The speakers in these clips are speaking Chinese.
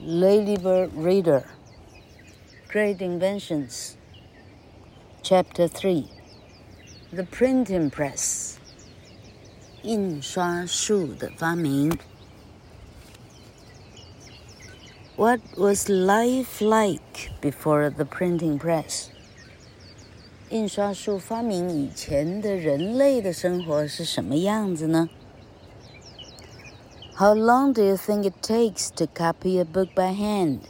Ladybird Reader Great Inventions Chapter 3 The Printing Press 印刷术的发明 What was life like before the printing press? 印刷术发明以前的人类的生活是什么样子呢 ？How long do you think it takes to copy a book by hand?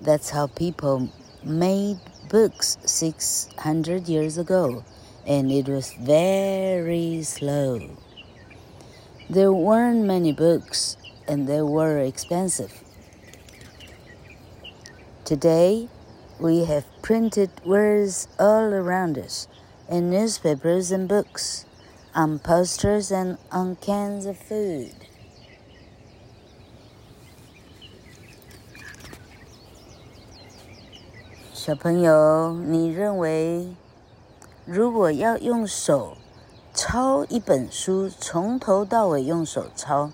That's how people made books 600 years ago, and it was very slow. There weren't many books, and they were expensive. Today, we have printed words all around us, in newspapers and books, on posters and on cans of food. 小朋友，你认为，如果要用手抄一本书，从头到尾用手抄，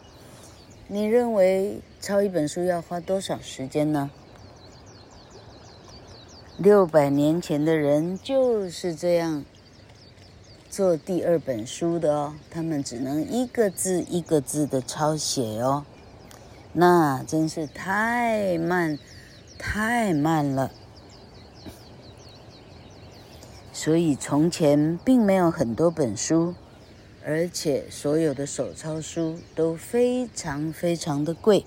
你认为抄一本书要花多少时间呢？六百年前的人就是这样做第二本书的哦，他们只能一个字一个字的抄写哦，那真是太慢，太慢了。所以从前并没有很多本书，而且所有的手抄书都非常非常的贵。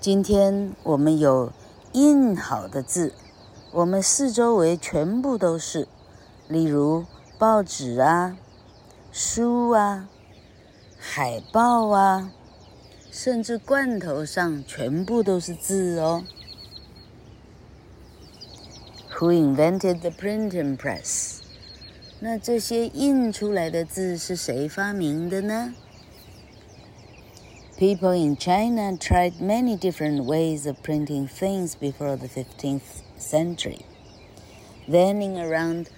今天我们有印好的字，我们四周围全部都是，例如报纸啊、书啊、海报啊，甚至罐头上全部都是字哦。Who invented the printing press？那这些印出来的字是谁发明的呢？People in China tried many different ways of printing things before the 15th century. Then, in around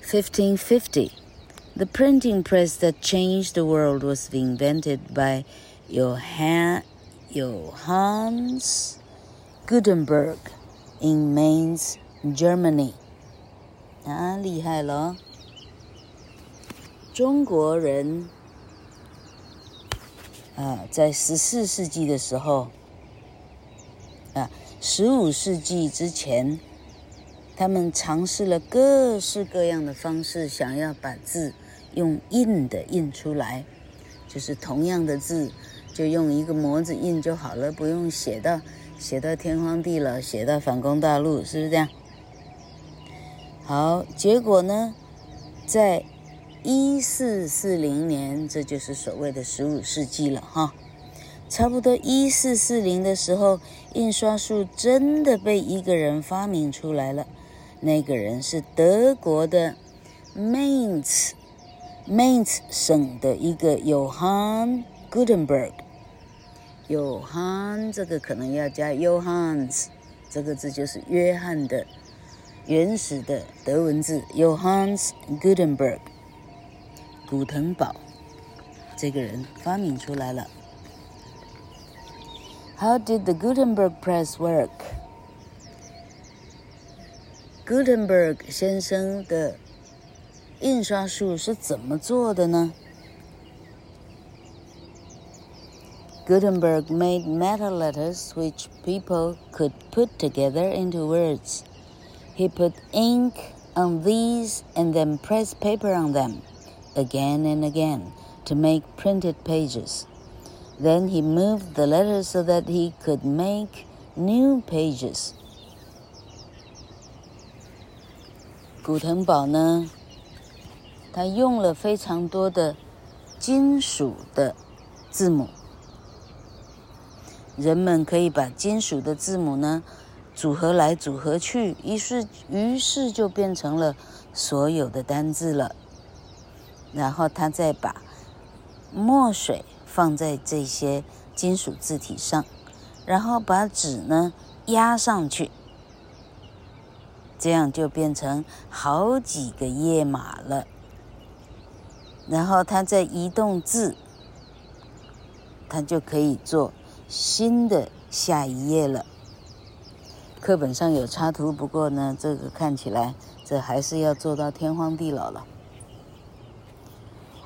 1550, the printing press that changed the world was invented by Johann, Johannes Gutenberg in Mainz. Germany，啊，厉害了！中国人啊，在十四世纪的时候，啊，十五世纪之前，他们尝试了各式各样的方式，想要把字用印的印出来，就是同样的字，就用一个模子印就好了，不用写到写到天荒地老，写到反攻大陆，是不是这样？好，结果呢，在一四四零年，这就是所谓的十五世纪了哈。差不多一四四零的时候，印刷术真的被一个人发明出来了。那个人是德国的 Mainz，Mainz 省的一个 Johann Gutenberg。Johann 这个可能要加 Johanns，这个字就是约翰的。原始的德文字 Johannes Gutenberg，古腾堡这个人发明出来了。How did the Gutenberg press work? Gutenberg 先生的印刷术是怎么做的呢？Gutenberg made metal letters which people could put together into words. He put ink on these and then pressed paper on them again and again to make printed pages. Then he moved the letters so that he could make new pages. 古腾堡呢，他用了非常多的金属的字母，人们可以把金属的字母呢。 组合来组合去，于是于是就变成了所有的单字了。然后他再把墨水放在这些金属字体上，然后把纸呢压上去，这样就变成好几个页码了。然后他再移动字，他就可以做新的下一页了。课本上有插图，不过呢，这个看起来这还是要做到天荒地老了。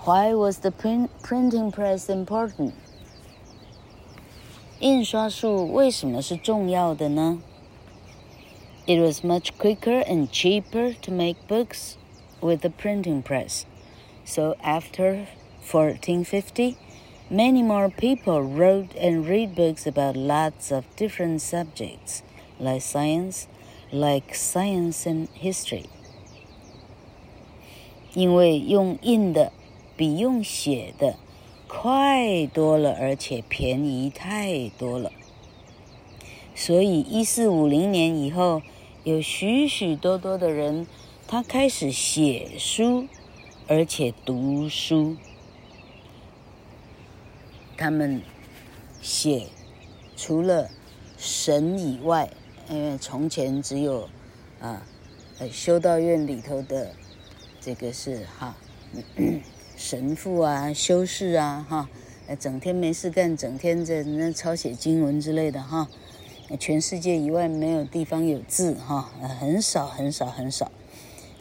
Why was the print printing press important？印刷术为什么是重要的呢？It was much quicker and cheaper to make books with the printing press. So after 1450, many more people wrote and read books about lots of different subjects. Like science, like science and history，因为用印的比用写的快多了，而且便宜太多了。所以，一四五零年以后，有许许多多的人，他开始写书，而且读书。他们写除了神以外。因为从前只有，啊，呃，修道院里头的，这个是哈，神父啊、修士啊，哈，整天没事干，整天在那抄写经文之类的哈。全世界以外没有地方有字哈，很少很少很少。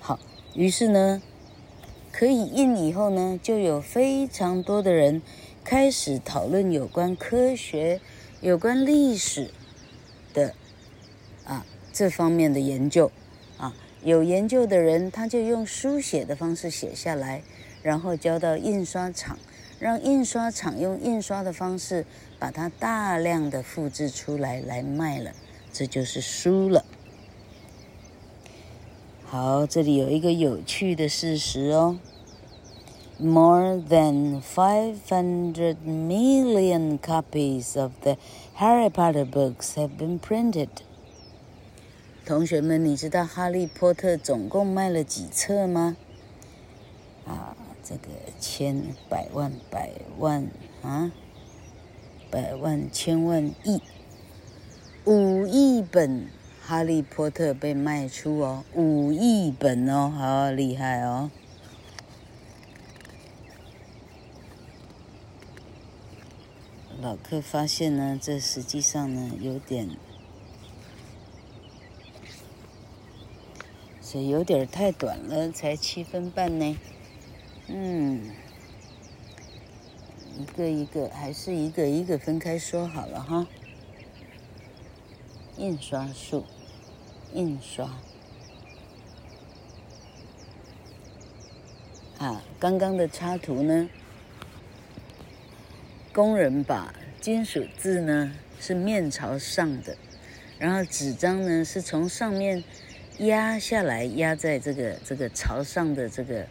好，于是呢，可以印以后呢，就有非常多的人开始讨论有关科学、有关历史的。这方面的研究，啊，有研究的人他就用书写的方式写下来，然后交到印刷厂，让印刷厂用印刷的方式把它大量的复制出来来卖了，这就是书了。好，这里有一个有趣的事实哦，More than five hundred million copies of the Harry Potter books have been printed. 同学们，你知道《哈利波特》总共卖了几册吗？啊，这个千百万百万啊，百万千万亿，五亿本《哈利波特》被卖出哦，五亿本哦，好厉害哦！老客发现呢，这实际上呢有点。这有点太短了，才七分半呢。嗯，一个一个，还是一个一个分开说好了哈。印刷术，印刷。啊，刚刚的插图呢，工人把金属字呢是面朝上的，然后纸张呢是从上面。压下来，压在这个这个朝上的这个，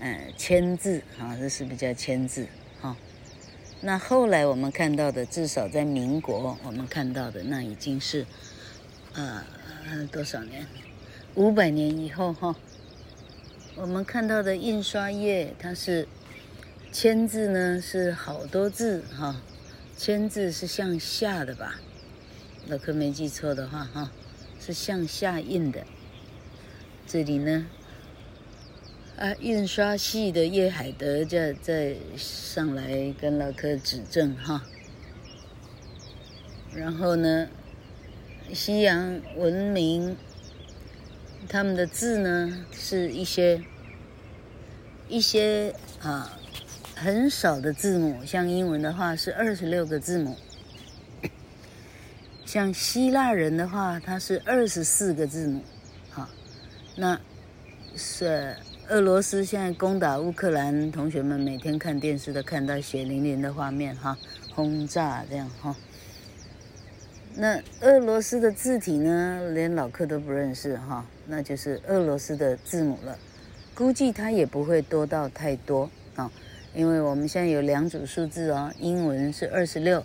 呃，签字啊，这是不是叫签字？哈、那后来我们看到的，至少在民国，我们看到的那已经是，呃，多少年？五百年以后哈、我们看到的印刷业，它是签字呢，是好多字哈、哦，签字是向下的吧？老柯没记错的话哈。是向下印的，这里呢，啊，印刷系的叶海德在在上来跟老柯指正哈。然后呢，西洋文明，他们的字呢是一些一些啊很少的字母，像英文的话是二十六个字母。像希腊人的话，它是二十四个字母，好，那是俄罗斯现在攻打乌克兰，同学们每天看电视都看到血淋淋的画面哈，轰炸这样哈。那俄罗斯的字体呢，连老客都不认识哈，那就是俄罗斯的字母了，估计它也不会多到太多啊，因为我们现在有两组数字哦，英文是二十六，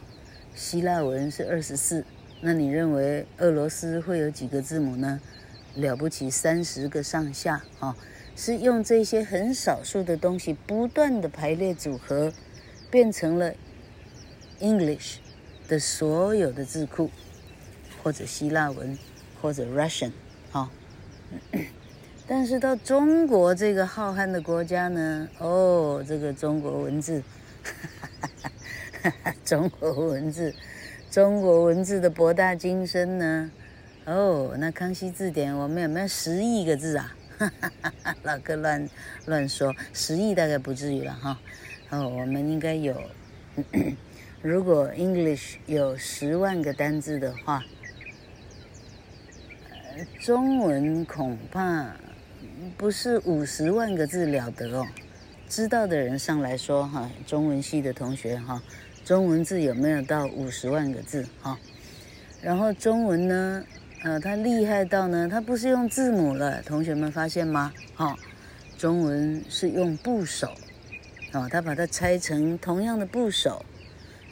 希腊文是二十四。那你认为俄罗斯会有几个字母呢？了不起三十个上下啊、哦！是用这些很少数的东西不断的排列组合，变成了 English 的所有的字库，或者希腊文，或者 Russian 啊、哦。但是到中国这个浩瀚的国家呢，哦，这个中国文字，哈哈哈哈哈，中国文字。中国文字的博大精深呢？哦，那康熙字典我们有没有十亿个字啊？老哥乱乱说，十亿大概不至于了哈。哦，我们应该有，如果 English 有十万个单字的话，中文恐怕不是五十万个字了得哦。知道的人上来说哈，中文系的同学哈，中文字有没有到五十万个字哈？然后中文呢？呃，它厉害到呢，它不是用字母了，同学们发现吗？哈、中文是用部首，哦，它把它拆成同样的部首，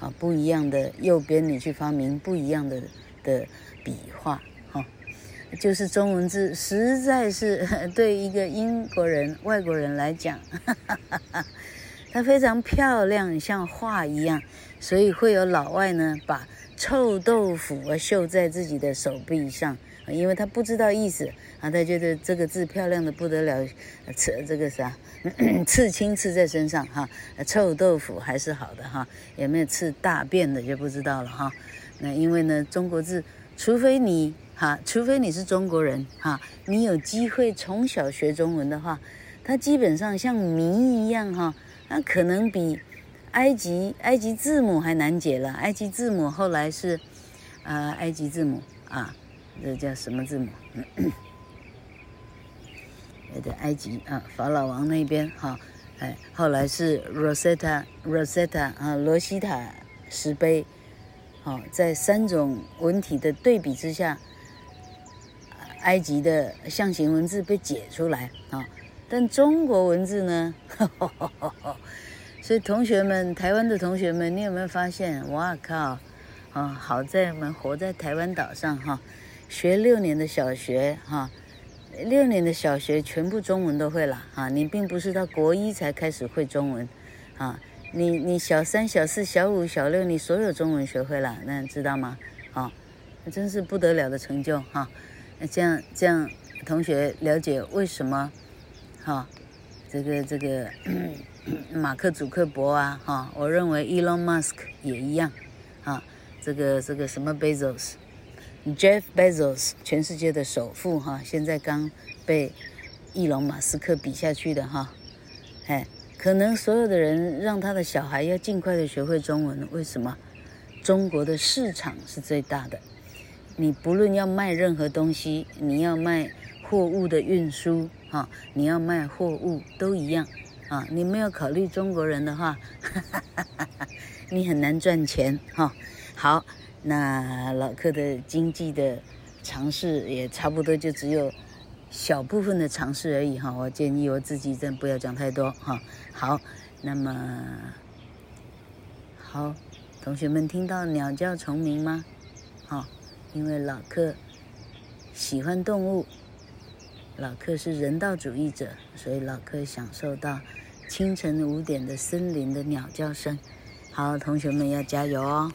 啊、不一样的右边你去发明不一样的的笔画，哈、就是中文字实在是 对一个英国人、外国人来讲，哈哈哈哈，它非常漂亮，像画一样，所以会有老外呢把。臭豆腐啊，绣在自己的手臂上，因为他不知道意思啊，他觉得这个字漂亮的不得了，刺这个啥，刺青刺在身上哈，臭豆腐还是好的哈，有没有刺大便的就不知道了哈。那因为呢，中国字，除非你哈，除非你是中国人哈，你有机会从小学中文的话，它基本上像谜一样哈，那可能比。埃及埃及字母还难解了，埃及字母后来是，啊、埃及字母啊，这叫什么字母？有点埃及啊，法老王那边哈，哎，后来是 Rosetta Rosetta 啊，罗西塔石碑，好，在三种文体的对比之下，埃及的象形文字被解出来啊，但中国文字呢？呵呵呵所以同学们，台湾的同学们，你有没有发现？哇靠！啊、好在我们活在台湾岛上哈，学六年的小学哈，六年的小学全部中文都会了啊！你并不是到国一才开始会中文，啊，你你小三、小四、小五、小六，你所有中文学会了，那知道吗？啊，真是不得了的成就哈！那这样这样，同学了解为什么？哈，这个这个。马克·祖克伯啊，哈，我认为 Elon Musk 也一样，啊，这个这个什么 Bezos，Jeff Bezos，全世界的首富哈，现在刚被伊隆·马斯克比下去的哈，哎，可能所有的人让他的小孩要尽快的学会中文，为什么？中国的市场是最大的，你不论要卖任何东西，你要卖货物的运输，哈，你要卖货物都一样。啊，你没有考虑中国人的话，哈哈哈哈，你很难赚钱哈。好，那老客的经济的尝试也差不多，就只有小部分的尝试而已哈。我建议我自己真不要讲太多哈。好，那么好，同学们听到鸟叫虫鸣吗？好，因为老客喜欢动物。老克是人道主义者，所以老克享受到清晨五点的森林的鸟叫声。好，同学们要加油哦！